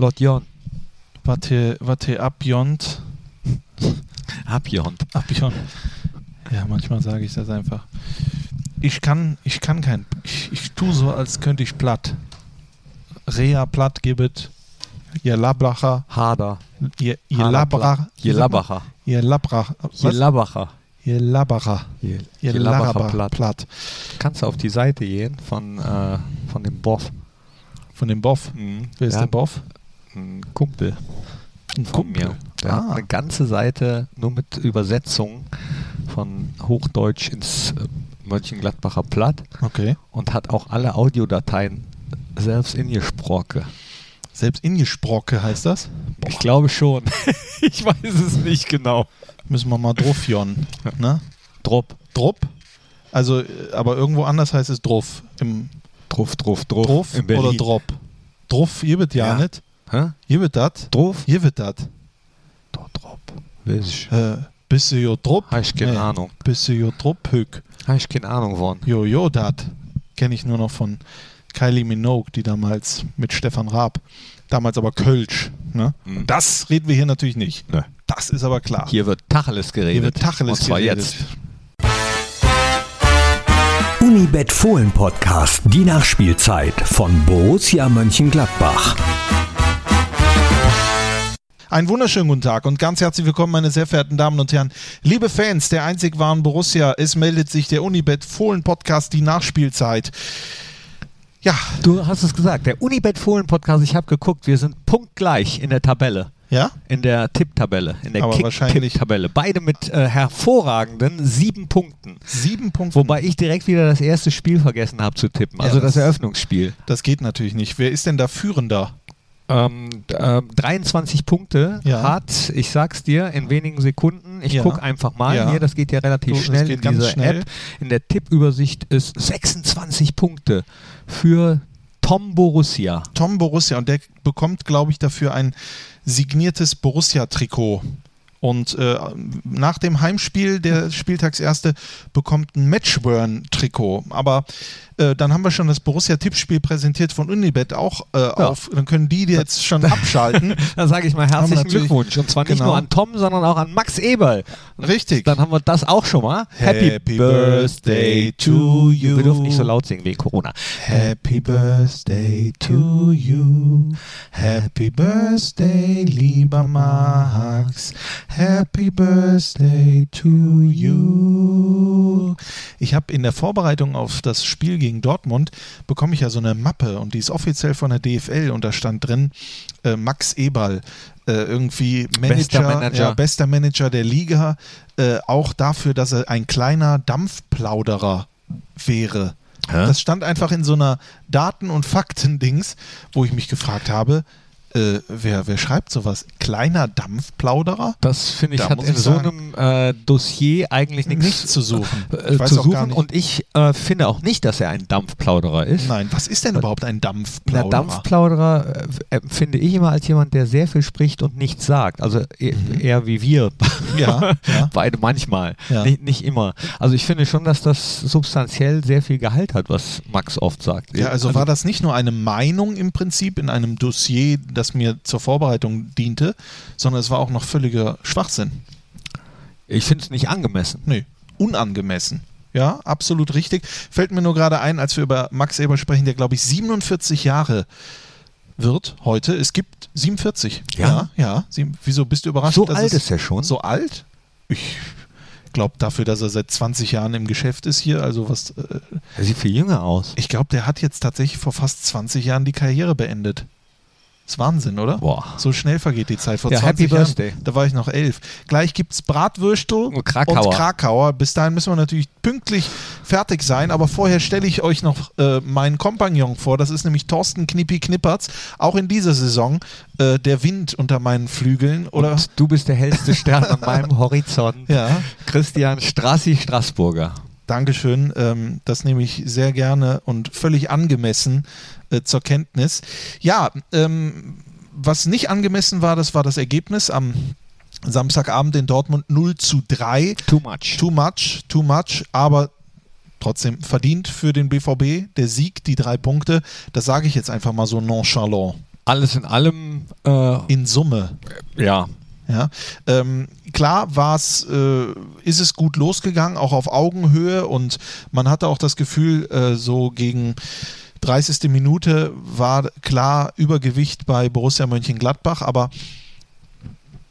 Lord Jon. Warte, warte, abjont. Abjont. Abjont. Ja, manchmal sage ich das einfach. Ich kann, ich kann kein, ich, ich tue so, als könnte ich platt. Rea platt gibt Ihr Lablacher, Hader. ihr, ihr Hader Labra, Je Labacher. ihr Labra, Je was? Labacher. ihr Labacher, Je, ihr je Labacher Labacher platt. platt. Kannst du auf die Seite gehen von, äh, von dem Boff. Von dem Boff. Wer ist Ja, der Boff? Ein Kumpel Ein von mir. Der hat Ah. eine ganze Seite nur mit Übersetzung von Hochdeutsch ins äh, Mönchengladbacher Platt Okay. und hat auch alle Audiodateien selbst in gesprochen. Selbst Ingesprocke heißt das? Ich glaube schon. ich weiß es nicht genau. Müssen wir mal drauf jon. Ne? Drop. Drupp? Also, äh, aber irgendwo anders heißt es Druff. Im Druff, Druff, Druff. Druff in oder Drop? Druff, ihr wird ja, Ja. nicht. Hä? Ihr wird das. Druff? Ihr wird das. Doch, Drop. Weiß ich. Äh, bist du jo Drupp? Habe ich keine Nee. Ahnung. Bist du jo Drupp, Hück? Habe ich keine Ahnung von. Jo, jo, dat. Kenne ich nur noch von Kylie Minogue, die damals mit Stefan Raab, damals aber Kölsch. Ne? Mhm. Das reden wir hier natürlich nicht. Nö. Das ist aber klar. Hier wird Tacheles geredet. Hier wird Tacheles Und zwar geredet. jetzt. Unibet Fohlen Podcast, die Nachspielzeit von Borussia Mönchengladbach. Einen wunderschönen guten Tag und ganz herzlich willkommen, meine sehr verehrten Damen und Herren. Liebe Fans der einzig wahren Borussia, es meldet sich der Unibet Fohlen Podcast, die Nachspielzeit. Ja, Du hast es gesagt, der Unibet Fohlen Podcast, ich habe geguckt, wir sind punktgleich in der Tabelle. ja, In der Tipptabelle, in der Kick-Tipp-Tabelle. Beide mit äh, hervorragenden sieben Punkten. sieben Punkte. Wobei ich direkt wieder das erste Spiel vergessen habe zu tippen, also Ja, das, das- Eröffnungsspiel. Das geht natürlich nicht. Wer ist denn da Führender? Ähm, ähm, 23 Punkte Ja. hat, ich sag's dir, in wenigen Sekunden. Ich Ja. guck einfach mal Ja. hier, das geht ja relativ So, schnell in dieser schnell. App. In der Tippübersicht ist 26 Punkte für Tom Borussia. Tom Borussia und der bekommt, glaube ich, dafür ein signiertes Borussia-Trikot. Und äh, nach dem Heimspiel der Spieltagserste bekommt ein Matchburn-Trikot. Aber äh, dann haben wir schon das Borussia-Tippspiel präsentiert von Unibet auch äh, auf. Dann können die jetzt schon abschalten. Dann sage ich mal herzlichen Glückwunsch. Und zwar nicht Genau. nur an Tom, sondern auch an Max Eberl. Richtig. Dann haben wir das auch schon mal. Happy Birthday to you. Wir dürfen nicht so laut singen wegen Corona. Happy Birthday to you. Happy Birthday, lieber Max. Happy Birthday to you. Ich habe in der Vorbereitung auf das Spiel gegen Dortmund bekomme ich ja so eine Mappe und die ist offiziell von der DFL und da stand drin äh, Max Eberl. Äh, irgendwie Manager, Bester Manager. Ja, bester Manager der Liga, äh, auch dafür, dass er ein kleiner Dampfplauderer wäre. Das stand einfach in so einer Daten- und Fakten-Dings, wo ich mich gefragt habe, äh, wer, wer schreibt sowas? Kleiner Dampfplauderer? Das finde ich Da hat in ich so sagen, einem äh, Dossier eigentlich nichts zu suchen. äh, zu suchen und ich äh, finde auch nicht, dass er ein Dampfplauderer ist. Nein, was ist denn überhaupt ein Na, Dampfplauderer? Dampfplauderer äh, empfinde ich immer als jemand, der sehr viel spricht und nichts sagt. Also e eher wie wir. Ja, ja. Beide manchmal. Ja. Nicht, nicht immer. Also ich finde schon, dass das substanziell sehr viel Gehalt hat, was Max oft sagt. Ja, also war das nicht nur eine Meinung im Prinzip in einem Dossier, das mir zur Vorbereitung diente, sondern es war auch noch völliger Schwachsinn. Ich finde es nicht angemessen. Nee, unangemessen. Ja, absolut richtig. Fällt mir nur gerade ein, als wir über Max Eber sprechen, der glaube ich 47 Jahre wird heute. Es gibt 47. Ja? Ja, ja. Sieben, wieso bist du überrascht? So alt ist er schon? So alt? Ich glaube dafür, dass er seit 20 Jahren im Geschäft ist hier, also was äh, Er sieht viel jünger aus. ich glaube, der hat jetzt tatsächlich vor fast 20 Jahren die Karriere beendet. Ist Wahnsinn, oder? Boah. So schnell vergeht die Zeit. Vor Ja, 20 Happy Jahren, Birthday. da war ich noch elf. Gleich gibt es Bratwürstel Und Krakauer. und Krakauer. Bis dahin müssen wir natürlich pünktlich fertig sein. Aber vorher stelle ich euch noch äh, meinen Kompagnon vor. Das ist nämlich Thorsten Knippi Knippertz. Auch in dieser Saison äh, der Wind unter meinen Flügeln. Oder? Und du bist der hellste Stern an meinem Horizont. Ja. Christian Strassi Straßburger. Dankeschön. Ähm, das nehme ich sehr gerne und völlig angemessen äh, zur Kenntnis. Ja, ähm, was nicht angemessen war, das war das Ergebnis am Samstagabend in Dortmund 0 zu 3. Too much. Too much, too much, aber trotzdem verdient für den BVB. Der Sieg, die drei Punkte, das sage ich jetzt einfach mal so nonchalant. Alles in allem Äh, in Summe. ja, Ja, ähm, klar war's, äh, ist es gut losgegangen, auch auf Augenhöhe und man hatte auch das Gefühl, äh, so gegen 30. Minute war klar Übergewicht bei Borussia Mönchengladbach, aber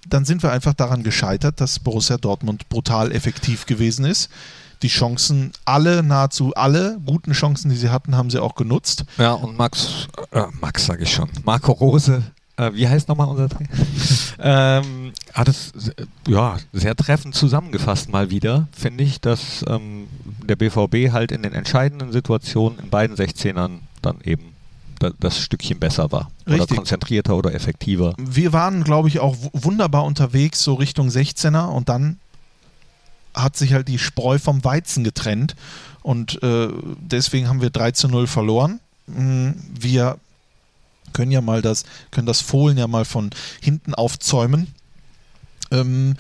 dann sind wir einfach daran gescheitert, dass Borussia Dortmund brutal effektiv gewesen ist. Die Chancen, alle, nahezu alle guten Chancen, die sie hatten, haben sie auch genutzt. Ja, und Max, äh, Max sage ich schon, Marco Rose, äh, wie heißt nochmal unser Trainer? ähm, hat es äh, ja, sehr treffend zusammengefasst mal wieder, finde ich, dass ähm, der BVB halt in den entscheidenden Situationen in beiden 16ern dann eben da, das Stückchen besser war. Oder Richtig. konzentrierter oder effektiver. wir waren, glaube ich, auch wunderbar unterwegs, so Richtung 16er und dann hat sich halt die Spreu vom Weizen getrennt und äh, deswegen haben wir 3 zu 0 verloren. Mm, Wir können ja mal das, können das Fohlen ja mal von hinten aufzäumen. Ähm,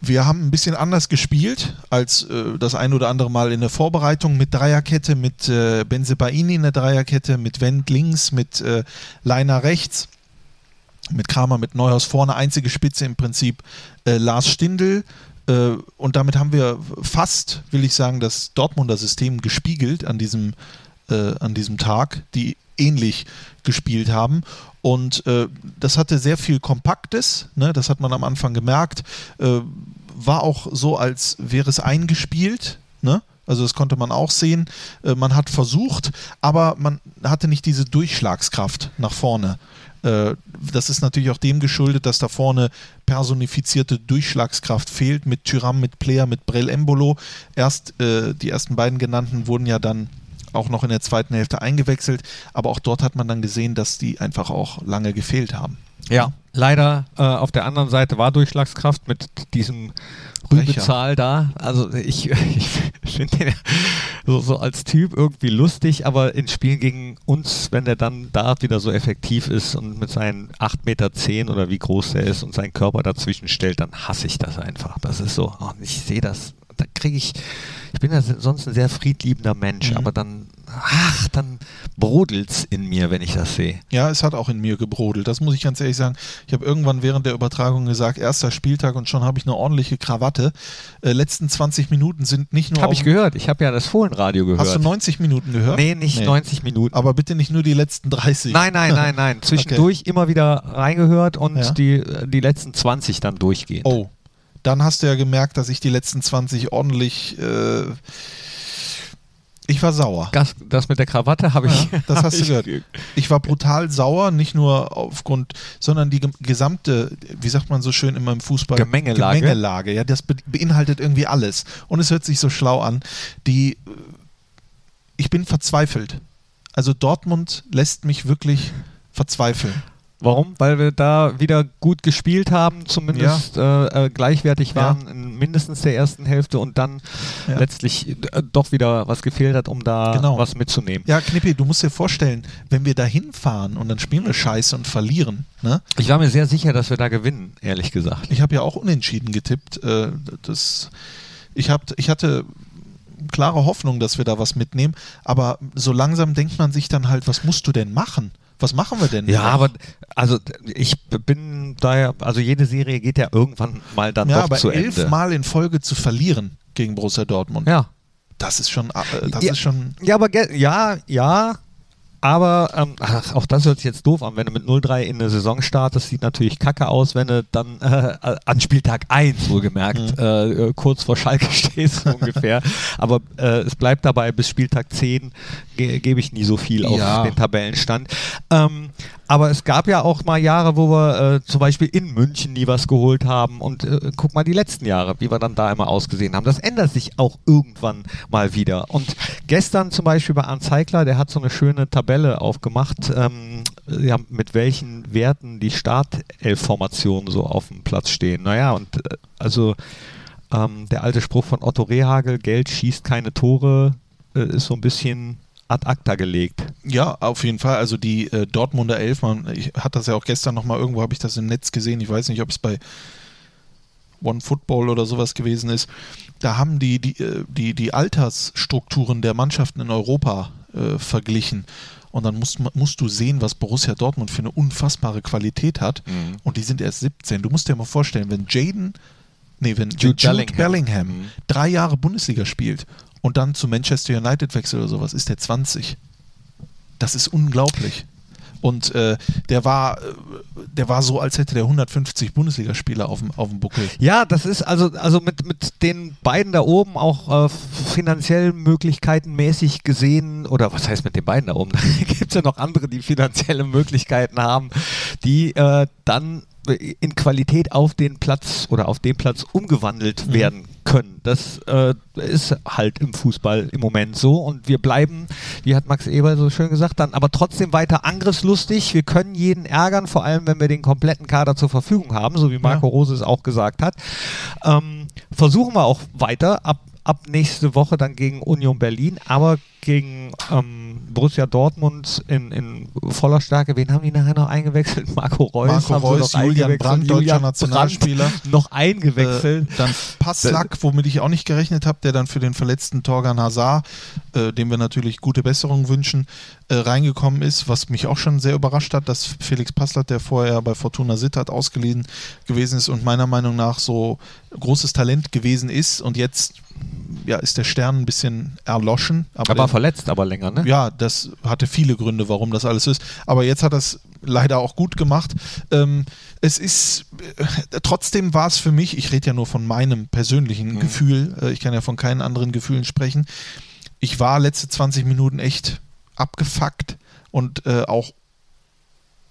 wir haben ein bisschen anders gespielt als äh, das ein oder andere Mal in der Vorbereitung mit Dreierkette, mit äh, Benzebaini in der Dreierkette, mit Wendt links, mit äh, Leiner rechts, mit Kramer, mit Neuhaus vorne, einzige Spitze im Prinzip äh, Lars Stindl. Äh, und damit haben wir fast, will ich sagen, das Dortmunder System gespiegelt an diesem, äh, an diesem Tag, die ähnlich gespielt haben. Und äh, das hatte sehr viel Kompaktes, ne? das hat man am Anfang gemerkt. Äh, war auch so, als wäre es eingespielt. Ne? Also das konnte man auch sehen. Äh, man hat versucht, aber man hatte nicht diese Durchschlagskraft nach vorne. Äh, das ist natürlich auch dem geschuldet, dass da vorne personifizierte Durchschlagskraft fehlt mit Tyram, mit Player, mit Brel Embolo. Erst äh, die ersten beiden genannten wurden ja dann auch noch in der zweiten Hälfte eingewechselt, aber auch dort hat man dann gesehen, dass die einfach auch lange gefehlt haben. Ja, leider äh, auf der anderen Seite war Durchschlagskraft mit diesem. Rübezahl da. Also ich, ich finde den so, so als Typ irgendwie lustig, aber in Spielen gegen uns, wenn der dann da wieder so effektiv ist und mit seinen 8,10 Meter oder wie groß der ist und seinen Körper dazwischen stellt, dann hasse ich das einfach. Das ist so, oh, ich sehe das, da kriege ich, ich bin ja sonst ein sehr friedliebender Mensch, Mhm. aber dann, ach, dann brodelt's in mir, wenn ich das sehe. Ja, es hat auch in mir gebrodelt. Das muss ich ganz ehrlich sagen. Ich habe irgendwann während der Übertragung gesagt, erster Spieltag und schon habe ich eine ordentliche Krawatte. Äh, letzten 20 Minuten sind nicht nur. Habe ich gehört. Ich habe ja das Fohlenradio gehört. Hast du 90 Minuten gehört? Nee, nicht 90 Minuten. Aber bitte nicht nur die letzten 30. nein, nein, nein, nein. Zwischendurch immer wieder reingehört und Ja. die, die letzten 20 dann durchgehend. Oh, dann hast du ja gemerkt, dass ich die letzten 20 ordentlich. Äh, ich war sauer. Das, das mit der Krawatte habe ich. Ja, das hast du gehört. Ich war brutal sauer, nicht nur aufgrund, sondern die gesamte, wie sagt man so schön immer im Fußball? Gemengelage. Gemengelage, ja, das be beinhaltet irgendwie alles. Und es hört sich so schlau an. Die, ich bin verzweifelt. Also Dortmund lässt mich wirklich verzweifeln. Warum? Weil wir da wieder gut gespielt haben, zumindest äh, äh, gleichwertig Ja. waren in mindestens der ersten Hälfte und dann Ja. letztlich äh, doch wieder was gefehlt hat, um da Genau. was mitzunehmen. Ja, Knippi, du musst dir vorstellen, wenn wir da hinfahren und dann spielen wir Scheiße und verlieren, ne? Ich war mir sehr sicher, dass wir da gewinnen, ehrlich gesagt. Ich habe ja auch unentschieden getippt. Äh, das, ich, hab, ich hatte klare Hoffnung, dass wir da was mitnehmen, aber so langsam denkt man sich dann halt, was musst du denn machen? Was machen wir denn? Ja, aber also ich bin daher, also jede Serie geht ja irgendwann mal dann ja, doch aber zu Ende. elfmal in Folge zu verlieren gegen Borussia Dortmund, Ja. das ist schon, äh, das Ja. ist schon, Ja, aber ja, ja, aber ähm, ach, auch das hört sich jetzt doof an, wenn du mit 0-3 in eine Saison startest, sieht natürlich kacke aus, wenn du dann äh, an Spieltag 1 wohlgemerkt Mhm. äh, äh, kurz vor Schalke stehst ungefähr. Aber äh, es bleibt dabei, bis Spieltag 10 ge gebe ich nie so viel auf Ja. den Tabellenstand. Ähm, aber es gab ja auch mal Jahre, wo wir äh, zum Beispiel in München nie was geholt haben. Und äh, guck mal die letzten Jahre, wie wir dann da immer ausgesehen haben. Das ändert sich auch irgendwann mal wieder. Und gestern zum Beispiel bei Arndt Zeigler, der hat so eine schöne Tabelle aufgemacht, ähm, ja, mit welchen Werten die Startelf-Formationen so auf dem Platz stehen. Naja, und äh, also ähm, der alte Spruch von Otto Rehagel, Geld schießt keine Tore, äh, ist so ein bisschen ad acta gelegt. ja, auf jeden Fall. Also die äh, Dortmunder Elf, man, ich hatte das ja auch gestern nochmal, irgendwo habe ich das im Netz gesehen, ich weiß nicht, ob es bei One Football oder sowas gewesen ist. Da haben die die, äh, die, die Altersstrukturen der Mannschaften in Europa äh, verglichen. Und dann musst, musst du sehen, was Borussia Dortmund für eine unfassbare Qualität hat. Mhm. Und die sind erst 17. Du musst dir mal vorstellen, wenn Jaden, nee, wenn Jude Jude Bellingham. Bellingham, Mhm. drei Jahre Bundesliga spielt und dann zu Manchester United wechselt oder sowas, ist der 20. Das ist unglaublich. Und äh, der war, äh, der war so, als hätte der 150 Bundesligaspieler auf dem, auf dem Buckel. Ja, das ist also, also mit, mit den beiden da oben auch äh, finanziell Möglichkeiten mäßig gesehen, oder was heißt mit den beiden da oben? Da gibt es ja noch andere, die finanzielle Möglichkeiten haben, die äh, dann in Qualität auf den Platz oder auf den Platz umgewandelt Mhm. werden können. Das äh, ist halt im Fußball im Moment so und wir bleiben, wie hat Max Eber so schön gesagt, dann aber trotzdem weiter angriffslustig. Wir können jeden ärgern, vor allem wenn wir den kompletten Kader zur Verfügung haben, so wie Marco Ja. Rose es auch gesagt hat. Ähm, versuchen wir auch weiter ab, ab nächste Woche dann gegen Union Berlin, aber gegen ähm, Borussia Dortmund in, in voller Stärke. Wen haben die nachher noch eingewechselt? Marco Reus. Marco Reus, noch Julian eingewechselt. Brandt, deutscher Julian Nationalspieler. Brandt noch eingewechselt. Äh, dann Passlack, womit ich auch nicht gerechnet habe, der dann für den verletzten Torgan Hazard, äh, dem wir natürlich gute Besserung wünschen, äh, reingekommen ist, was mich auch schon sehr überrascht hat, dass Felix Passlack, der vorher bei Fortuna Sittard ausgeliehen gewesen ist und meiner Meinung nach so großes Talent gewesen ist und jetzt ja, ist der Stern ein bisschen erloschen. er der- war verletzt, aber länger, ne? ja, das hatte viele Gründe, warum das alles ist. Aber jetzt hat er es leider auch gut gemacht. Ähm, es ist, äh, trotzdem war es für mich, ich rede ja nur von meinem persönlichen Mhm. Gefühl, äh, ich kann ja von keinen anderen Gefühlen sprechen. Ich war letzte 20 Minuten echt abgefuckt und äh, auch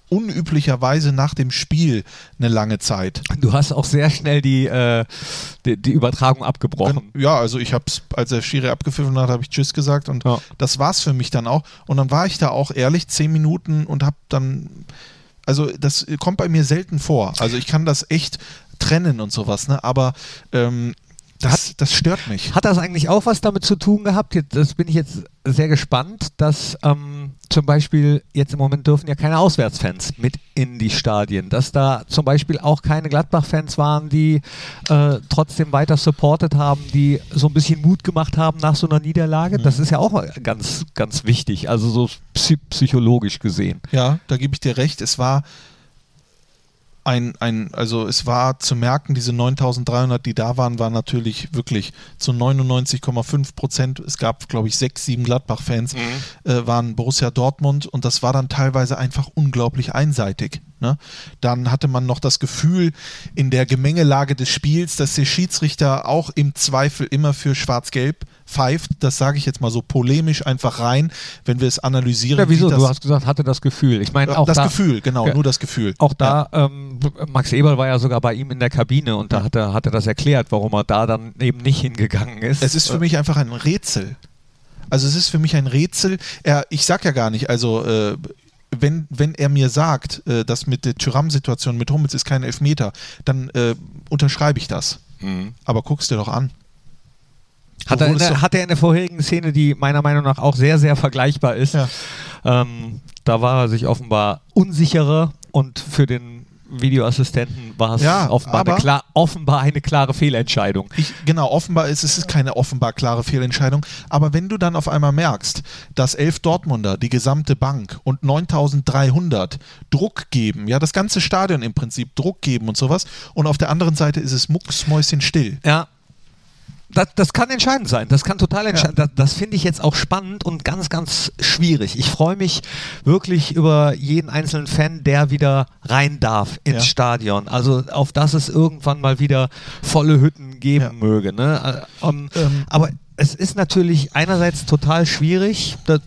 unüblicherweise nach dem Spiel eine lange Zeit. Du hast auch sehr schnell die, äh, die, die Übertragung abgebrochen. Ja, also ich habe es, als der Schiri abgepfiffen hat, habe ich Tschüss gesagt und Ja. das war's für mich dann auch. Und dann war ich da auch ehrlich zehn Minuten und habe dann, also das kommt bei mir selten vor. Also ich kann das echt trennen und sowas, ne? Aber ähm, das, das stört mich. Hat das eigentlich auch was damit zu tun gehabt? Jetzt, das bin ich jetzt sehr gespannt, dass ähm, zum Beispiel jetzt im Moment dürfen ja keine Auswärtsfans mit in die Stadien, dass da zum Beispiel auch keine Gladbach-Fans waren, die äh, trotzdem weiter supportet haben, die so ein bisschen Mut gemacht haben nach so einer Niederlage. Das ist ja auch ganz, ganz wichtig, also so psy psychologisch gesehen. Ja, da gebe ich dir recht. Es war ein, ein, also es war zu merken, diese 9300, die da waren, waren natürlich wirklich zu 99,5 Prozent. Es gab, glaube ich, sechs, sieben Gladbach-Fans, äh, waren Borussia Dortmund und das war dann teilweise einfach unglaublich einseitig. Ne? Dann hatte man noch das Gefühl in der Gemengelage des Spiels, dass der Schiedsrichter auch im Zweifel immer für Schwarz-Gelb pfeift. Das sage ich jetzt mal so polemisch einfach rein, wenn wir es analysieren. Ja, wieso? Du hast gesagt, hatte das Gefühl. Ich meine, auch das da, Gefühl, genau, Ja. nur das Gefühl. Auch da, ähm, Max Eberl war ja sogar bei ihm in der Kabine und da hat er, hat er das erklärt, warum er da dann eben nicht hingegangen ist. Es ist für mich einfach ein Rätsel. Also es ist für mich ein Rätsel. Er, ich sag ja gar nicht, also äh, wenn, wenn er mir sagt, äh, dass mit der Tyram-Situation mit Hummels ist kein Elfmeter, dann äh, unterschreibe ich das. Mhm. Aber guck's dir doch an. Hat, er der, hat er in der vorherigen Szene, die meiner Meinung nach auch sehr, sehr vergleichbar ist, Ja. ähm, da war er sich offenbar unsicherer und für den Videoassistenten war es Ja, offenbar, eine klar, offenbar eine klare Fehlentscheidung. Ich, genau, offenbar ist es ist keine offenbar klare Fehlentscheidung. Aber wenn du dann auf einmal merkst, dass elf Dortmunder, die gesamte Bank und 9300 Druck geben, ja, das ganze Stadion im Prinzip Druck geben und sowas, und auf der anderen Seite ist es mucksmäuschenstill. Ja. Das, das kann entscheidend sein. Das kann total entscheidend. Das, das finde ich jetzt auch spannend und ganz, ganz schwierig. Ich freue mich wirklich über jeden einzelnen Fan, der wieder rein darf ins Ja. Stadion. Also auf das es irgendwann mal wieder volle Hütten geben Ja. möge. Ne? Äh, ähm, Ähm, aber es ist natürlich einerseits total schwierig. Das,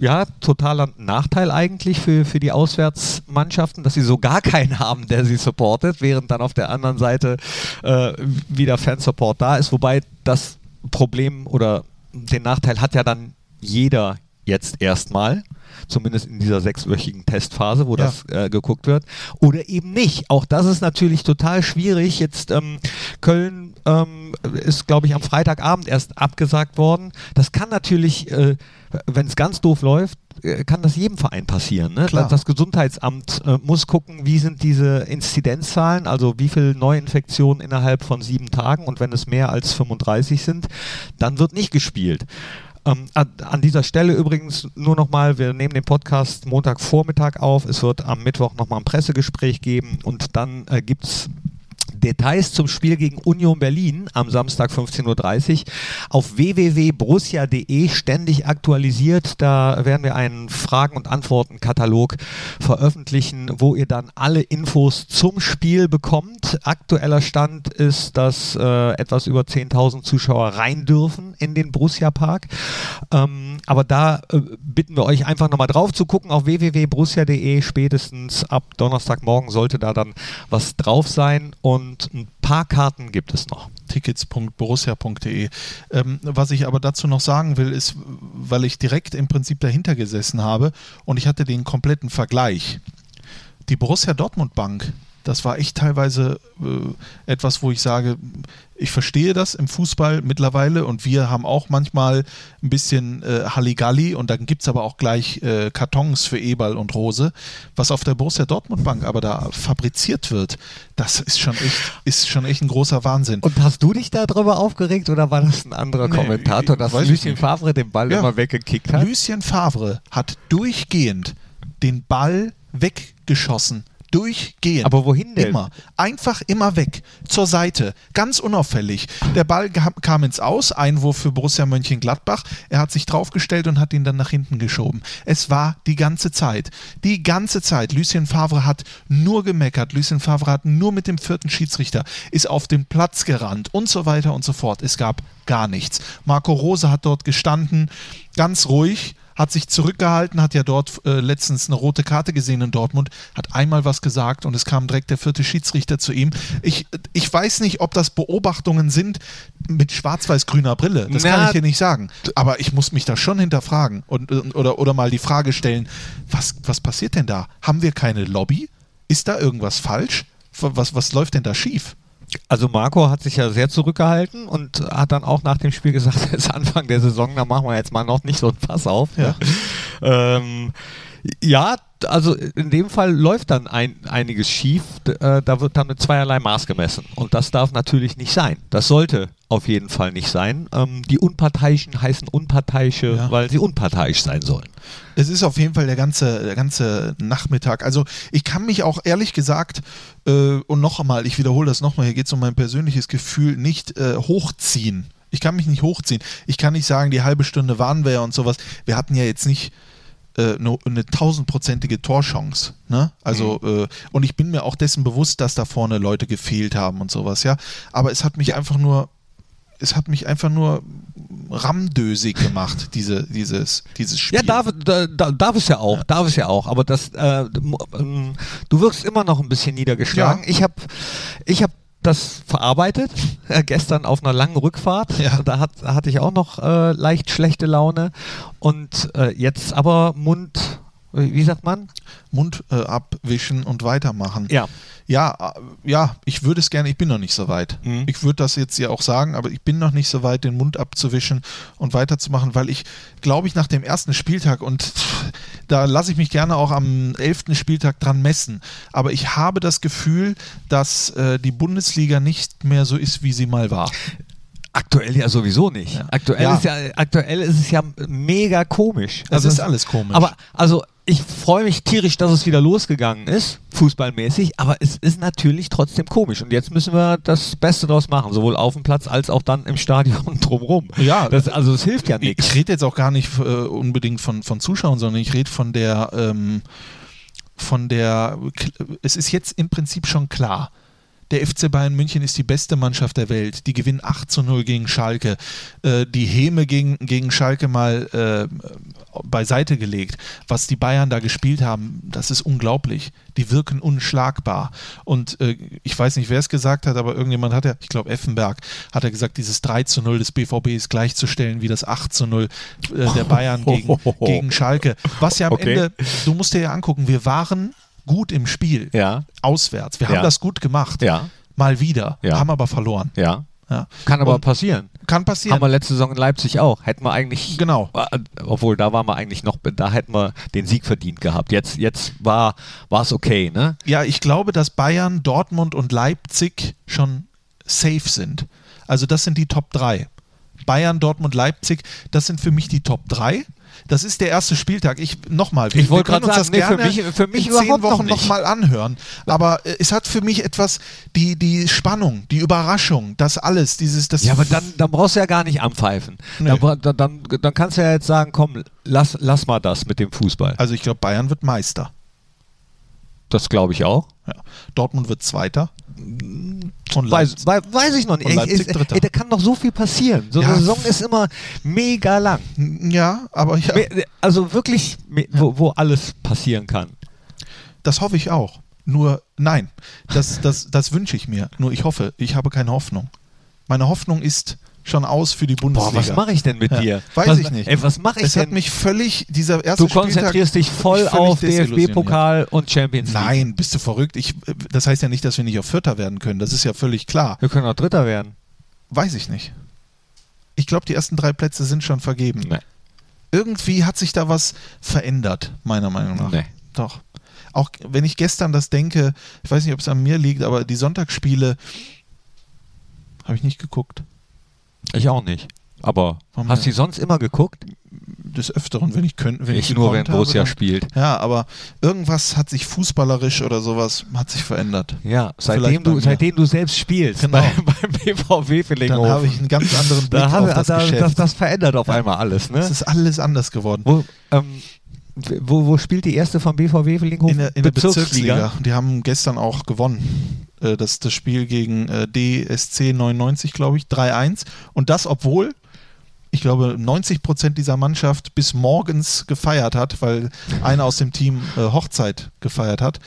ja, totaler Nachteil eigentlich für, für die Auswärtsmannschaften, dass sie so gar keinen haben, der sie supportet, während dann auf der anderen Seite äh, wieder Fansupport da ist. Wobei das Problem oder den Nachteil hat ja dann jeder jetzt erstmal, zumindest in dieser sechswöchigen Testphase, wo Ja. das äh, geguckt wird, oder eben nicht. Auch das ist natürlich total schwierig. Jetzt ähm, Köln ähm, ist, glaube ich, am Freitagabend erst abgesagt worden. Das kann natürlich, äh, wenn es ganz doof läuft, äh, kann das jedem Verein passieren. Ne? Klar. Das Gesundheitsamt äh, muss gucken, wie sind diese Inzidenzzahlen, also wie viele Neuinfektionen innerhalb von sieben Tagen und wenn es mehr als 35 sind, dann wird nicht gespielt. Ähm, an, dieser Stelle übrigens nur nochmal, wir nehmen den Podcast Montagvormittag auf. Es wird am Mittwoch nochmal ein Pressegespräch geben und dann äh, gibt es Details zum Spiel gegen Union Berlin am Samstag 15.30 Uhr auf www.borussia.de ständig aktualisiert. Da werden wir einen Fragen- und Antworten-Katalog veröffentlichen, wo ihr dann alle Infos zum Spiel bekommt. Aktueller Stand ist, dass äh, etwas über 10.000 Zuschauer rein dürfen in den Borussia Park. Ähm, aber da äh, bitten wir euch einfach nochmal drauf zu gucken auf www.borussia.de. Spätestens ab Donnerstagmorgen sollte da dann was drauf sein. Und und ein paar Karten gibt es noch. Tickets.borussia.de. Ähm, was ich aber dazu noch sagen will, ist, weil ich direkt im Prinzip dahinter gesessen habe und ich hatte den kompletten Vergleich. Die Borussia Dortmund Bank das war echt teilweise äh, etwas, wo ich sage, ich verstehe das im Fußball mittlerweile und wir haben auch manchmal ein bisschen äh, Halligalli und dann gibt es aber auch gleich äh, Kartons für Eberl und Rose. Was auf der Borussia Dortmund Bank aber da fabriziert wird, das ist schon echt, ist schon echt ein großer Wahnsinn. Und hast du dich darüber aufgeregt oder war das ein anderer nee, Kommentator, dass Lucien Favre den Ball ja. immer weggekickt hat? Lucien Favre hat durchgehend den Ball weggeschossen durchgehend. Aber wohin denn? Immer. Einfach immer weg. Zur Seite. Ganz unauffällig. Der Ball kam ins Aus. Einwurf für Borussia Mönchengladbach. Er hat sich draufgestellt und hat ihn dann nach hinten geschoben. Es war die ganze Zeit. Die ganze Zeit. Lucien Favre hat nur gemeckert. Lucien Favre hat nur mit dem vierten Schiedsrichter, ist auf den Platz gerannt und so weiter und so fort. Es gab gar nichts. Marco Rose hat dort gestanden, ganz ruhig hat sich zurückgehalten, hat ja dort äh, letztens eine rote Karte gesehen in Dortmund, hat einmal was gesagt und es kam direkt der vierte Schiedsrichter zu ihm. Ich, ich weiß nicht, ob das Beobachtungen sind mit schwarz-weiß-grüner Brille. Das Na, kann ich dir nicht sagen. Aber ich muss mich da schon hinterfragen und, oder, oder mal die Frage stellen, was, was passiert denn da? Haben wir keine Lobby? Ist da irgendwas falsch? Was, was läuft denn da schief? Also Marco hat sich ja sehr zurückgehalten und hat dann auch nach dem Spiel gesagt, es ist Anfang der Saison, da machen wir jetzt mal noch nicht so ein Pass auf. Ja, ähm, ja also in dem Fall läuft dann ein, einiges schief. Äh, da wird dann mit zweierlei Maß gemessen. Und das darf natürlich nicht sein. Das sollte auf jeden Fall nicht sein. Ähm, die Unparteiischen heißen Unparteiische, ja. weil sie unparteiisch sein sollen. Es ist auf jeden Fall der ganze, der ganze Nachmittag. Also ich kann mich auch ehrlich gesagt, äh, und noch einmal, ich wiederhole das nochmal, hier geht es um mein persönliches Gefühl, nicht äh, hochziehen. Ich kann mich nicht hochziehen. Ich kann nicht sagen, die halbe Stunde waren wir ja und sowas. Wir hatten ja jetzt nicht äh, eine tausendprozentige Torchance. Ne? Also, mhm. äh, und ich bin mir auch dessen bewusst, dass da vorne Leute gefehlt haben und sowas, ja. Aber es hat mich einfach nur, es hat mich einfach nur ramdösig gemacht, diese, dieses, dieses Spiel. Ja, darf, da, darf es ja auch, ja. darf es ja auch, aber das, äh, du wirkst immer noch ein bisschen niedergeschlagen. Ja. Ich habe ich hab das verarbeitet, äh, gestern auf einer langen Rückfahrt. Ja. Da hat, hatte ich auch noch äh, leicht schlechte Laune. Und äh, jetzt aber Mund, wie sagt man? Mund äh, abwischen und weitermachen. Ja. Ja, äh, ja, ich würde es gerne, ich bin noch nicht so weit. Mhm. Ich würde das jetzt ja auch sagen, aber ich bin noch nicht so weit, den Mund abzuwischen und weiterzumachen, weil ich, glaube ich, nach dem ersten Spieltag und da lasse ich mich gerne auch am elften Spieltag dran messen, aber ich habe das Gefühl, dass äh, die Bundesliga nicht mehr so ist, wie sie mal war. Aktuell ja sowieso nicht. Ja. Aktuell, ja. Ist ja, aktuell ist es ja mega komisch. Das also ist alles komisch. Aber also ich freue mich tierisch, dass es wieder losgegangen ist, fußballmäßig, aber es ist natürlich trotzdem komisch. Und jetzt müssen wir das Beste daraus machen, sowohl auf dem Platz als auch dann im Stadion drumherum. Ja, das, also es hilft ja nichts. Ich rede jetzt auch gar nicht äh, unbedingt von, von Zuschauern, sondern ich rede von der, ähm, von der, es ist jetzt im Prinzip schon klar, der FC Bayern München ist die beste Mannschaft der Welt. Die gewinnen 8 zu 0 gegen Schalke. Äh, die Häme gegen, gegen Schalke mal äh, beiseite gelegt. Was die Bayern da gespielt haben, das ist unglaublich. Die wirken unschlagbar. Und äh, ich weiß nicht, wer es gesagt hat, aber irgendjemand hat ja, ich glaube Effenberg, hat er gesagt, dieses 3 zu 0 des BVB ist gleichzustellen wie das 8 zu 0 äh, der Bayern gegen, gegen Schalke. Was ja am okay. Ende, du musst dir ja angucken, wir waren gut im Spiel. Ja. Auswärts. Wir haben das gut gemacht. Ja. Mal wieder. Ja. Haben aber verloren. Ja. Ja. Kann aber Und passieren. Kann passieren. Haben wir letzte Saison in Leipzig auch. Hätten wir eigentlich. Genau. Äh, obwohl, da waren wir eigentlich noch, da hätten wir den Sieg verdient gehabt. Jetzt, jetzt war es okay, ne? Ja, ich glaube, dass Bayern, Dortmund und Leipzig schon safe sind. Also, das sind die Top 3. Bayern, Dortmund, Leipzig, das sind für mich die Top 3. Das ist der erste Spieltag. Ich nochmal, Ich wollte können gerade uns sagen, das nee, für gerne mich- für mich in zehn noch Wochen nochmal anhören. Aber äh, es hat für mich etwas die, die Spannung, die Überraschung, das alles, dieses, das Ja, aber dann, dann brauchst du ja gar nicht anpfeifen. Nee. Dann, dann, dann kannst du ja jetzt sagen, komm, lass, lass mal das mit dem Fußball. Also ich glaube, Bayern wird Meister. Das glaube ich auch. Ja. Dortmund wird Zweiter. Und Weiß, Leipzig- wei- weiß ich noch nicht. Und Leipzig Dritter. ey, da kann doch so viel passieren. So Ja. eine Saison ist immer mega lang. Ja, aber ja, Me- Also wirklich, wo, wo alles passieren kann. das hoffe ich auch. Nur nein, das, das, das wünsche ich mir. Nur ich hoffe, ich habe keine Hoffnung. Meine Hoffnung ist schon aus für die Boah, Bundesliga. was mache ich denn mit Ja, dir? weiß was, ich nicht. Ey, was mache ich Es hat denn? mich völlig, dieser erste du konzentrierst dich voll auf. DFB-Pokal und Champions League. Nein, bist du verrückt? Ich, das heißt ja nicht, dass wir nicht auf Vierter werden können. Das ist ja völlig klar. Wir können auch Dritter werden. Weiß ich nicht. Ich glaube, die ersten drei Plätze sind schon vergeben. Nee. Irgendwie hat sich da was verändert, meiner Meinung nach. Nee. Doch. Auch wenn ich gestern das denke, ich weiß nicht, ob es an mir liegt, aber die Sonntagsspiele habe ich nicht geguckt. Ich auch nicht. Aber Warum hast du denn? die sonst immer geguckt? Des Öfteren, wenn ich könnte. Wenn ich, ich nur, wenn habe, Borussia dann- spielt. Ja, aber irgendwas hat sich fußballerisch oder sowas hat sich verändert. Ja, seitdem du, seitdem du selbst spielst Genau. bei, beim BVW Dann Villinghofen. habe ich einen ganz anderen Blick da auf habe, das da, das, das verändert auf einmal alles. Ne? Es ist alles anders geworden. Wo, ähm, wo, wo spielt die erste vom BVW Villinghofen? In der, in der Bezirksliga. Die haben gestern auch gewonnen. Äh, Das, das Spiel gegen DSC 99, glaube ich, 3-1. Und das, obwohl, ich glaube, 90 Prozent dieser Mannschaft bis morgens gefeiert hat, weil einer aus dem Team äh, Hochzeit gefeiert hat.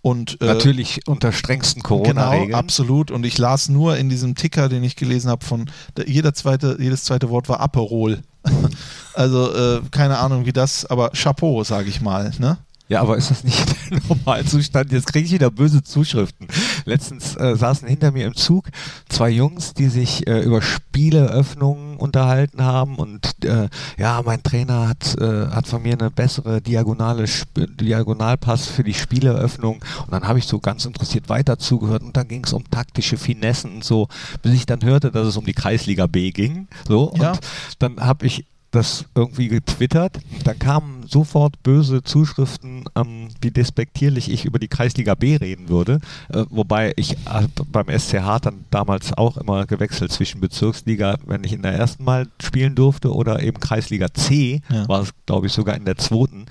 Und, äh, Natürlich unter strengsten Genau, Corona-Regeln. absolut. Und ich las nur in diesem Ticker, den ich gelesen habe, von der, jeder zweite, jedes zweite Wort war Aperol. also äh, keine Ahnung, wie das, aber Chapeau, sage ich mal. Ne? Ja, aber ist das nicht der Normalzustand? Jetzt kriege ich wieder böse Zuschriften. Letztens äh, saßen hinter mir im Zug zwei Jungs, die sich äh, über Spieleöffnungen unterhalten haben und äh, ja, mein Trainer hat, äh, hat von mir eine bessere diagonale Sp Diagonalpass für die Spieleöffnung und dann habe ich so ganz interessiert weiter zugehört und dann ging es um taktische Finessen und so, bis ich dann hörte, dass es um die Kreisliga B ging. So Ja. und dann habe ich das irgendwie getwittert. Dann kamen sofort böse Zuschriften, ähm, wie despektierlich ich über die Kreisliga B reden würde. Äh, wobei ich äh, beim SCH dann damals auch immer gewechselt zwischen Bezirksliga, wenn ich in der ersten Mal spielen durfte, oder eben Kreisliga C, Ja. war es glaube ich sogar in der zweiten.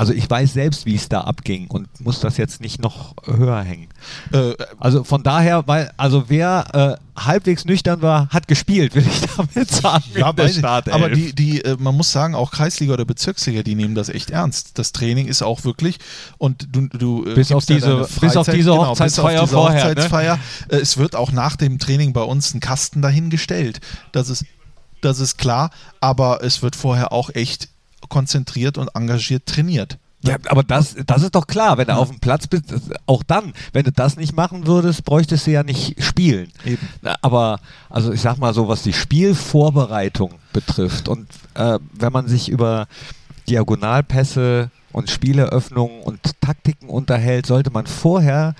Also ich weiß selbst, wie es da abging und muss das jetzt nicht noch höher hängen. Äh, Also von daher, weil, also wer äh, halbwegs nüchtern war, hat gespielt, will ich damit sagen. ja, der aber die, die, äh, man muss sagen, auch Kreisliga oder Bezirksliga, die nehmen das echt ernst. Das Training ist auch wirklich und du, du äh, Bis auf diese- deine bis auf diese genau, Hochzeitsfeier bis auf diese vorher, ne? Hochzeitsfeier. Äh, Es wird auch nach dem Training bei uns ein Kasten dahingestellt. Das ist, das ist klar, aber es wird vorher auch echt konzentriert und engagiert trainiert. Ja, aber das, das ist doch klar, wenn du auf dem Platz bist, auch dann, wenn du das nicht machen würdest, bräuchtest du ja nicht spielen. Eben. Aber, also ich sag mal so, was die Spielvorbereitung betrifft und äh, wenn man sich über Diagonalpässe und Spieleröffnungen und Taktiken unterhält, sollte man vorher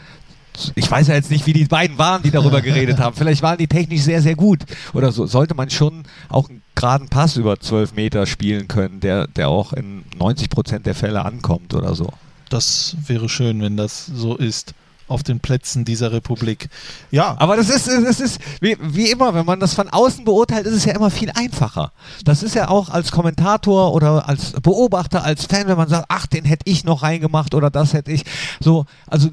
ich weiß ja jetzt nicht, wie die beiden waren, die darüber geredet haben. Vielleicht waren die technisch sehr, sehr gut. Oder so. Sollte man schon auch einen geraden Pass über 12 Meter spielen können, der, der auch in 90 Prozent der Fälle ankommt oder so. Das wäre schön, wenn das so ist auf den Plätzen dieser Republik. Ja, Aber das ist, das ist wie, wie immer, wenn man das von außen beurteilt, ist es ja immer viel einfacher. Das ist ja auch als Kommentator oder als Beobachter, als Fan, wenn man sagt, ach, den hätte ich noch reingemacht oder das hätte ich. So, also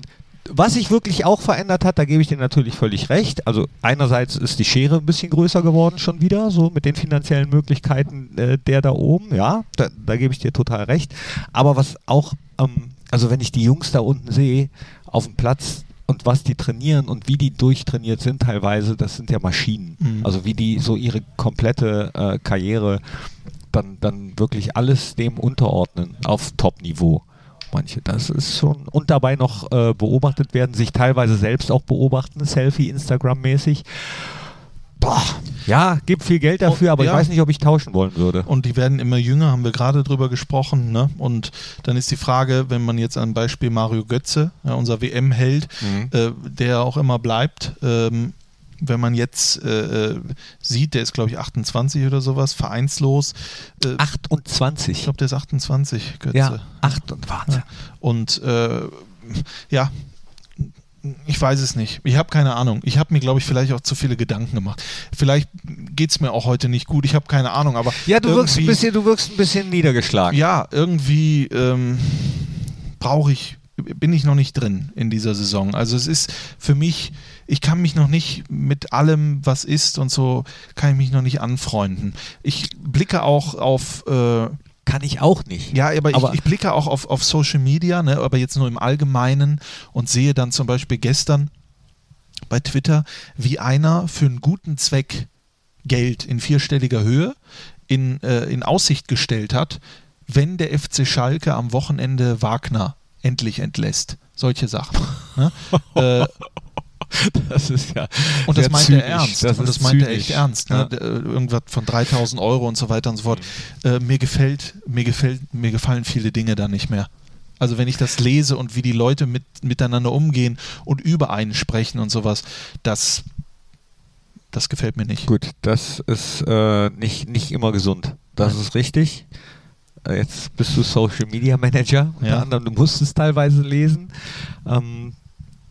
was sich wirklich auch verändert hat, da gebe ich dir natürlich völlig recht. Also einerseits ist die Schere ein bisschen größer geworden schon wieder, so mit den finanziellen Möglichkeiten äh, der da oben, ja, da, da gebe ich dir total recht. Aber was auch, ähm, also wenn ich die Jungs da unten sehe, auf dem Platz und was die trainieren und wie die durchtrainiert sind teilweise, das sind ja Maschinen. Mhm. Also wie die so ihre komplette äh, Karriere dann, dann wirklich alles dem unterordnen auf Top-Niveau. Manche, das ist schon und dabei noch äh, beobachtet werden, sich teilweise selbst auch beobachten, Selfie, Instagram-mäßig. Boah, ja, gibt viel Geld dafür, aber ja. ich weiß nicht, ob ich tauschen wollen würde. Und die werden immer jünger, haben wir gerade drüber gesprochen. Ne? Und dann ist die Frage, wenn man jetzt ein Beispiel Mario Götze, ja, unser WM-Held, Mhm. äh, der auch immer bleibt, ähm, wenn man jetzt äh, äh sieht, der ist glaube ich 28 oder sowas, vereinslos. Äh, 28? Ich glaube, der ist 28, Götze. Ja, 28. Ja. Und äh, ja, ich weiß es nicht. Ich habe keine Ahnung. Ich habe mir, glaube ich, vielleicht auch zu viele Gedanken gemacht. Vielleicht geht es mir auch heute nicht gut. Ich habe keine Ahnung. Aber ja, du wirkst, ein bisschen, du wirkst ein bisschen niedergeschlagen. Ja, irgendwie ähm, brauche ich, bin ich noch nicht drin in dieser Saison. Also es ist für mich, ich kann mich noch nicht mit allem, was ist und so, kann ich mich noch nicht anfreunden. Ich blicke auch auf äh, kann ich auch nicht. Ja, aber, aber ich, ich, blicke auch auf, auf Social Media, ne, aber jetzt nur im Allgemeinen und sehe dann zum Beispiel gestern bei Twitter, wie einer für einen guten Zweck Geld in vierstelliger Höhe in, äh, in Aussicht gestellt hat, wenn der FC Schalke am Wochenende Wagner endlich entlässt. Solche Sachen. Ne? äh, Das ist ja. Und das meint er ernst. Das und das meint er echt ernst. Ne? Ja. Äh, irgendwas von 3000 Euro und so weiter und so fort. Mhm. Äh, mir gefällt, mir gefällt, mir gefallen viele Dinge da nicht mehr. Also wenn ich das lese und wie die Leute mit, miteinander umgehen und über einen sprechen und sowas, das, das gefällt mir nicht. Gut, das ist äh, nicht, nicht immer gesund. Das ist richtig. Äh, jetzt bist du Social Media Manager, ja. anderem, du musst es teilweise lesen. Ähm,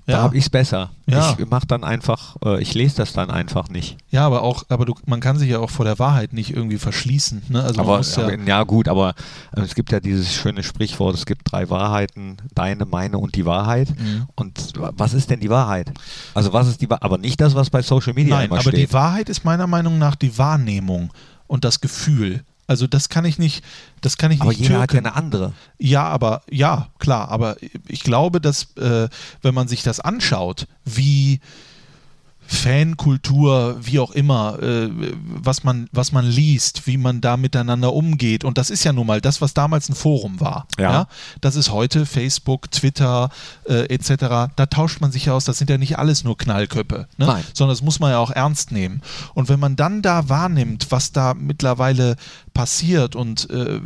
da habe ich es besser. Ja. Ich mache dann einfach, äh, ich lese das dann einfach nicht. Ja, aber auch, aber du, man kann sich ja auch vor der Wahrheit nicht irgendwie verschließen. Ne? Also aber, ja, ja, ja, gut, aber äh, es gibt ja dieses schöne Sprichwort, es gibt drei Wahrheiten, deine, meine und die Wahrheit. Mhm. Und was ist denn die Wahrheit? Also was ist die Wahrheit? Aber nicht das, was bei Social Media Nein, immer aber steht. die Wahrheit ist meiner Meinung nach die Wahrnehmung und das Gefühl. Also das kann ich nicht, das kann ich aber nicht. Aber jeder hat ja eine andere. Ja, aber ja, klar. Aber ich glaube, dass äh, wenn man sich das anschaut, wie Fankultur, wie auch immer, äh, was, man, was man liest, wie man da miteinander umgeht. Und das ist ja nun mal das, was damals ein Forum war. Ja. ja? Das ist heute Facebook, Twitter äh, etc. Da tauscht man sich ja aus. Das sind ja nicht alles nur Knallköppe, ne? Nein. sondern das muss man ja auch ernst nehmen. Und wenn man dann da wahrnimmt, was da mittlerweile passiert und äh,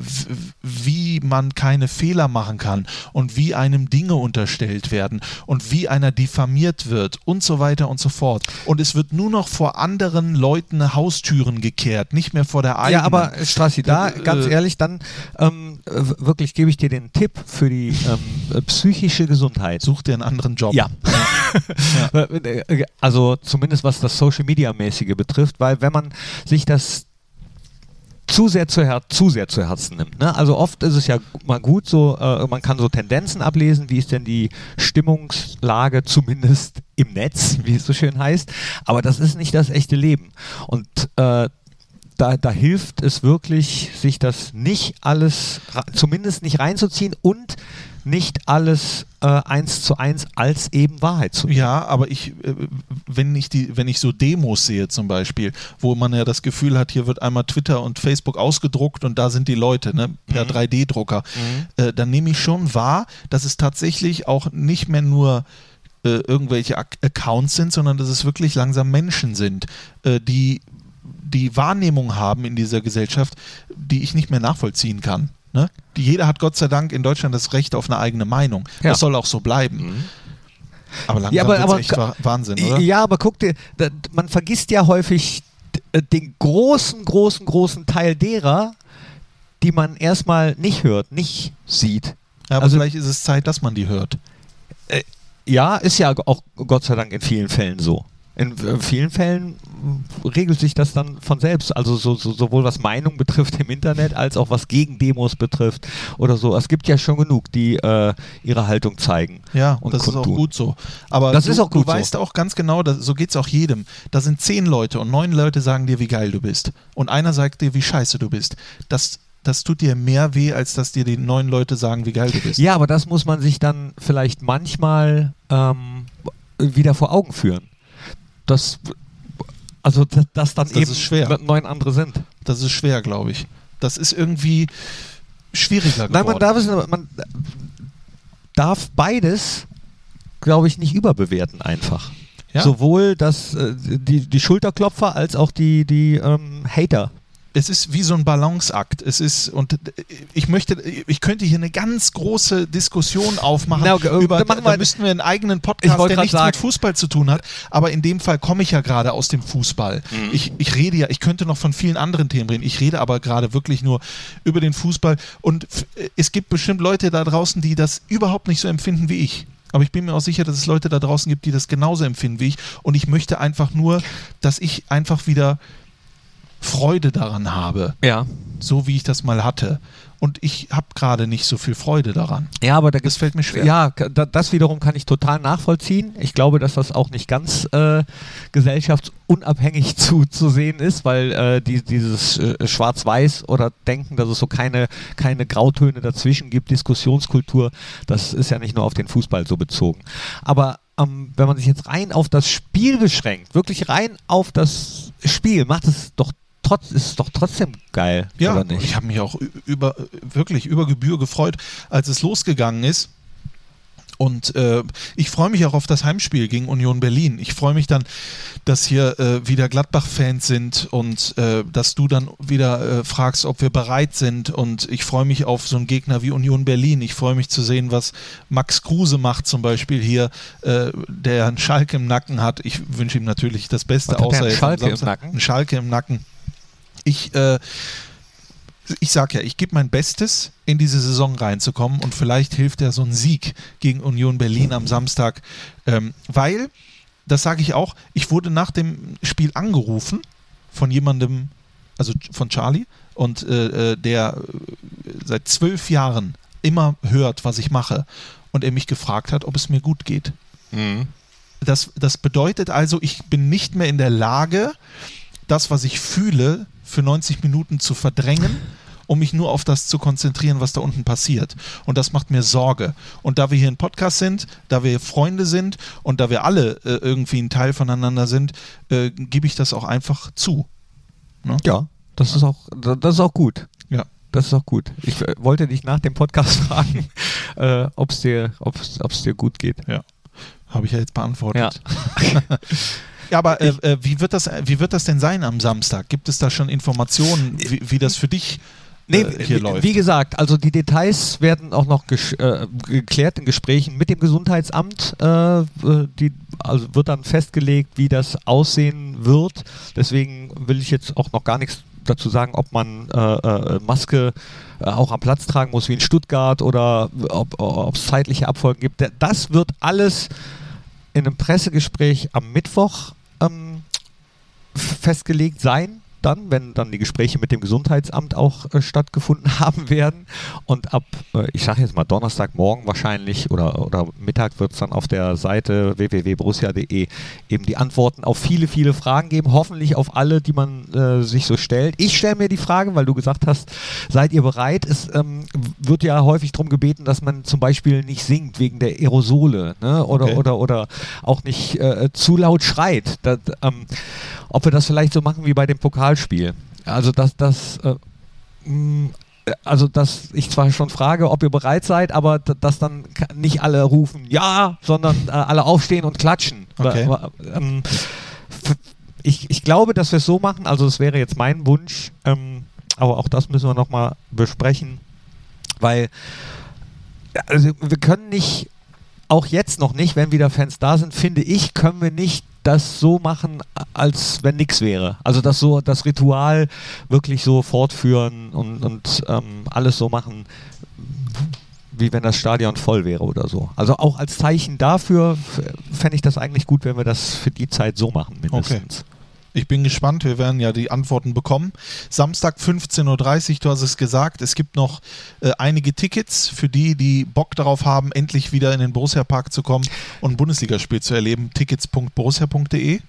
wie man keine Fehler machen kann und wie einem Dinge unterstellt werden und wie einer diffamiert wird und so weiter und so fort und es wird nur noch vor anderen Leuten Haustüren gekehrt, nicht mehr vor der eigenen. Ja, aber Strassi, da äh, ganz ehrlich, dann ähm, wirklich gebe ich dir den Tipp für die ähm, psychische Gesundheit. Such dir einen anderen Job. Ja. ja. Also zumindest was das Social Media mäßige betrifft, weil wenn man sich das zu sehr zu, Her zu sehr zu Herzen nimmt. Ne? Also oft ist es ja mal gut, so äh, man kann so Tendenzen ablesen, wie ist denn die Stimmungslage zumindest im Netz, wie es so schön heißt. Aber das ist nicht das echte Leben. Und äh, da, da, hilft es wirklich, sich das nicht alles, zumindest nicht reinzuziehen und nicht alles äh, eins zu eins als eben Wahrheit zu nehmen. Ja, aber ich, äh, wenn ich die, wenn ich so Demos sehe zum Beispiel, wo man ja das Gefühl hat, hier wird einmal Twitter und Facebook ausgedruckt und da sind die Leute, ne, per mhm. 3D-Drucker, mhm. äh, dann nehme ich schon wahr, dass es tatsächlich auch nicht mehr nur äh, irgendwelche Ak Accounts sind, sondern dass es wirklich langsam Menschen sind, äh, die die Wahrnehmung haben in dieser Gesellschaft, die ich nicht mehr nachvollziehen kann. Ne? Jeder hat Gott sei Dank in Deutschland das Recht auf eine eigene Meinung. Ja. Das soll auch so bleiben. Mhm. Aber langsam ja, aber, aber, echt Wahnsinn, oder? Ja, aber guck dir, man vergisst ja häufig äh, den großen, großen, großen Teil derer, die man erstmal nicht hört, nicht sieht. Ja, aber also, vielleicht ist es Zeit, dass man die hört. Äh, ja, ist ja auch Gott sei Dank in vielen Fällen so in vielen Fällen regelt sich das dann von selbst. Also so, so, sowohl was Meinung betrifft im Internet, als auch was Gegendemos betrifft oder so. Es gibt ja schon genug, die äh, ihre Haltung zeigen. Ja, und das kundtun. ist auch gut so. Aber das du, ist auch gut du weißt auch ganz genau, dass, so geht es auch jedem. Da sind zehn Leute und neun Leute sagen dir, wie geil du bist. Und einer sagt dir, wie scheiße du bist. Das das tut dir mehr weh, als dass dir die neun Leute sagen, wie geil du bist. Ja, aber das muss man sich dann vielleicht manchmal ähm, wieder vor Augen führen das also dass dann das eben schwer. neun andere sind. Das ist schwer, glaube ich. Das ist irgendwie schwieriger geworden. Nein, man darf, es, man darf beides, glaube ich, nicht überbewerten einfach. Ja. Sowohl das, äh, die, die Schulterklopfer als auch die, die ähm, Hater es ist wie so ein Balanceakt. Es ist, und ich möchte, ich könnte hier eine ganz große Diskussion aufmachen. Na, okay, über, da wir- müssten wir einen eigenen Podcast, der nichts mit sagen- Fußball zu tun hat. Aber in dem Fall komme ich ja gerade aus dem Fußball. Mhm. Ich, ich rede ja, ich könnte noch von vielen anderen Themen reden. Ich rede aber gerade wirklich nur über den Fußball. Und es gibt bestimmt Leute da draußen, die das überhaupt nicht so empfinden wie ich. Aber ich bin mir auch sicher, dass es Leute da draußen gibt, die das genauso empfinden wie ich. Und ich möchte einfach nur, dass ich einfach wieder Freude daran habe, Ja. so wie ich das mal hatte. Und ich habe gerade nicht so viel Freude daran. Ja, aber da Das fällt mir schwer. Ja, das wiederum kann ich total nachvollziehen. Ich glaube, dass das auch nicht ganz äh, gesellschaftsunabhängig zu, zu sehen ist, weil äh, die, dieses äh, Schwarz-Weiß oder Denken, dass es so keine, keine Grautöne dazwischen gibt, Diskussionskultur, das ist ja nicht nur auf den Fußball so bezogen. Aber ähm, wenn man sich jetzt rein auf das Spiel beschränkt, wirklich rein auf das Spiel, macht es doch trotz, ist es doch trotzdem geil, Ja, oder nicht? ich habe mich auch über, wirklich über Gebühr gefreut, als es losgegangen ist. Und äh, ich freue mich auch auf das Heimspiel gegen Union Berlin. Ich freue mich dann, dass hier äh, wieder Gladbach-Fans sind und äh, dass du dann wieder äh, fragst, ob wir bereit sind. Und ich freue mich auf so einen Gegner wie Union Berlin. Ich freue mich zu sehen, was Max Kruse macht, zum Beispiel hier, äh, der einen Schalke im Nacken hat. Ich wünsche ihm natürlich das Beste, außer jetzt Schalke im Samstag. Nacken? Einen Schalke im Nacken. Ich, äh, ich sag ja, ich gebe mein Bestes, in diese Saison reinzukommen und vielleicht hilft ja so ein Sieg gegen Union Berlin am Samstag, ähm, weil, das sage ich auch, ich wurde nach dem Spiel angerufen von jemandem, also von Charlie, und äh, äh, der äh, seit zwölf Jahren immer hört, was ich mache, und er mich gefragt hat, ob es mir gut geht. Mhm. Das, das bedeutet also, ich bin nicht mehr in der Lage, das, was ich fühle, für 90 Minuten zu verdrängen, um mich nur auf das zu konzentrieren, was da unten passiert. Und das macht mir Sorge. Und da wir hier ein Podcast sind, da wir Freunde sind und da wir alle äh, irgendwie ein Teil voneinander sind, äh, gebe ich das auch einfach zu. Ne? Ja, das ist auch, das ist auch gut. Ja. Das ist auch gut. Ich äh, wollte dich nach dem Podcast fragen, äh, ob es dir, ob's, ob's dir gut geht. Ja. Habe ich ja jetzt beantwortet. Ja. Ja, aber äh, äh, wie, wird das, wie wird das denn sein am Samstag? Gibt es da schon Informationen, wie, wie das für dich Nee, äh, hier wie, läuft? wie gesagt, also die Details werden auch noch äh, geklärt in Gesprächen mit dem Gesundheitsamt. Äh, äh, die, also wird dann festgelegt, wie das aussehen wird. Deswegen will ich jetzt auch noch gar nichts dazu sagen, ob man äh, äh, Maske äh, auch am Platz tragen muss wie in Stuttgart oder ob es zeitliche Abfolgen gibt. Das wird alles in einem Pressegespräch am Mittwoch ähm, festgelegt sein, dann, wenn dann die Gespräche mit dem Gesundheitsamt auch äh, stattgefunden haben werden. Und ab, äh, ich sage jetzt mal Donnerstagmorgen wahrscheinlich oder, oder Mittag wird es dann auf der Seite www.borussia.de eben die Antworten auf viele, viele Fragen geben. Hoffentlich auf alle, die man äh, sich so stellt. Ich stelle mir die Frage, weil du gesagt hast, seid ihr bereit? Es ähm, wird ja häufig darum gebeten, dass man zum Beispiel nicht singt wegen der Aerosole ne? oder, Okay. oder, oder auch nicht äh, zu laut schreit. Das, ähm, ob wir das vielleicht so machen wie bei dem Pokalspiel. Also dass das äh, mh, also dass ich zwar schon frage, ob ihr bereit seid, aber dass dann nicht alle rufen ja, sondern äh, alle aufstehen und klatschen. Okay. Aber, ähm, ich, ich glaube, dass wir es so machen, also es wäre jetzt mein Wunsch, ähm, aber auch das müssen wir nochmal besprechen, weil also wir können nicht, auch jetzt noch nicht, wenn wieder Fans da sind, finde ich, können wir nicht das so machen, als wenn nichts wäre. Also das so, das Ritual wirklich so fortführen und, und ähm, alles so machen, wie wenn das Stadion voll wäre oder so. Also auch als Zeichen dafür fände ich das eigentlich gut, wenn wir das für die Zeit so machen, mindestens. Ich bin gespannt, wir werden ja die Antworten bekommen. Samstag 15.30 Uhr, du hast es gesagt, es gibt noch äh, einige Tickets für die, die Bock darauf haben, endlich wieder in den Borussia Park zu kommen und ein Bundesligaspiel zu erleben. Tickets.borussia.de.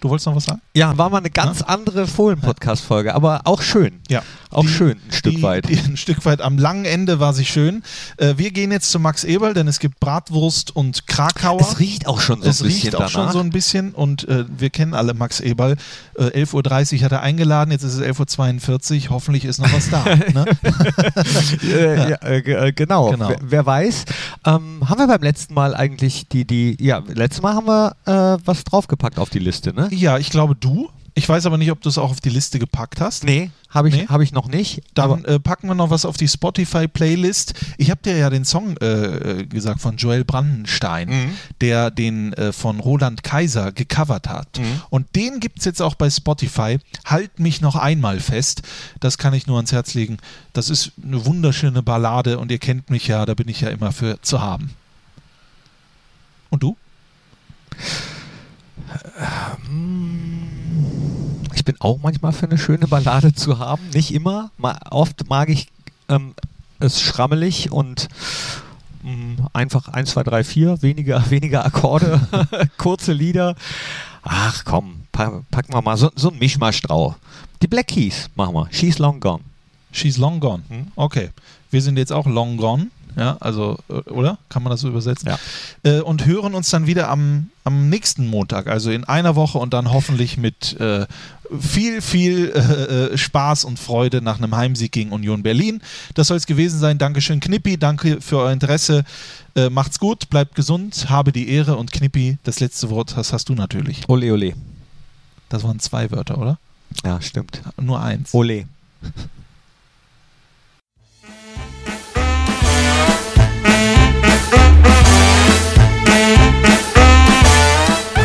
Du wolltest noch was sagen? Ja, war mal eine ganz andere Fohlen-Podcast-Folge, aber auch schön. Ja. Auch Die- schön, ein Stück die, weit. Die, ein Stück weit. Am langen Ende war sie schön. Äh, wir gehen jetzt zu Max Eberl, denn es gibt Bratwurst und Krakauer. Es riecht auch schon so es ein bisschen riecht auch danach. schon so ein bisschen und äh, wir kennen alle Max Eberl. Äh, 11.30 Uhr hat er eingeladen, jetzt ist es 11.42 Uhr. Hoffentlich ist noch was da. ne? äh, ja, äh, ge- äh, genau. Genau. Wer, wer weiß. Ähm, haben wir beim letzten Mal eigentlich die, die, ja, letztes Mal haben wir äh, was draufgepackt auf die Liste, ne? Ja, ich glaube du. Ich weiß aber nicht, ob du es auch auf die Liste gepackt hast. Nee, habe ich, Nee? hab ich noch nicht. Dann äh, packen wir noch was auf die Spotify-Playlist. Ich habe dir ja den Song äh, äh, gesagt von Joel Brandenstein, Mhm. der den äh, von Roland Kaiser gecovert hat. Mhm. Und den gibt es jetzt auch bei Spotify. Halt mich noch einmal fest. Das kann ich nur ans Herz legen. Das ist eine wunderschöne Ballade und ihr kennt mich ja, da bin ich ja immer für zu haben. Und du? Ich bin auch manchmal für eine schöne Ballade zu haben. Nicht immer. Oft mag ich ähm, es schrammelig und mh, einfach 1, 2, 3, 4, weniger, weniger Akkorde, kurze Lieder. Ach komm, pa packen wir mal so, so ein Mischmasch drauf. Die Black Keys machen wir. She's Long Gone. She's long gone. Hm? Okay. Wir sind jetzt auch long gone. Ja, also, äh, oder? Kann man das so übersetzen? Ja. Äh, und hören uns dann wieder am, am nächsten Montag, also in einer Woche und dann hoffentlich mit äh, viel, viel äh, äh, Spaß und Freude nach einem Heimsieg gegen Union Berlin. Das soll es gewesen sein. Dankeschön, Knippi. Danke für euer Interesse. Äh, macht's gut, bleibt gesund, habe die Ehre und Knippi, das letzte Wort das hast du natürlich. Ole, ole. Das waren zwei Wörter, oder? Ja, stimmt. Nur eins. Ole.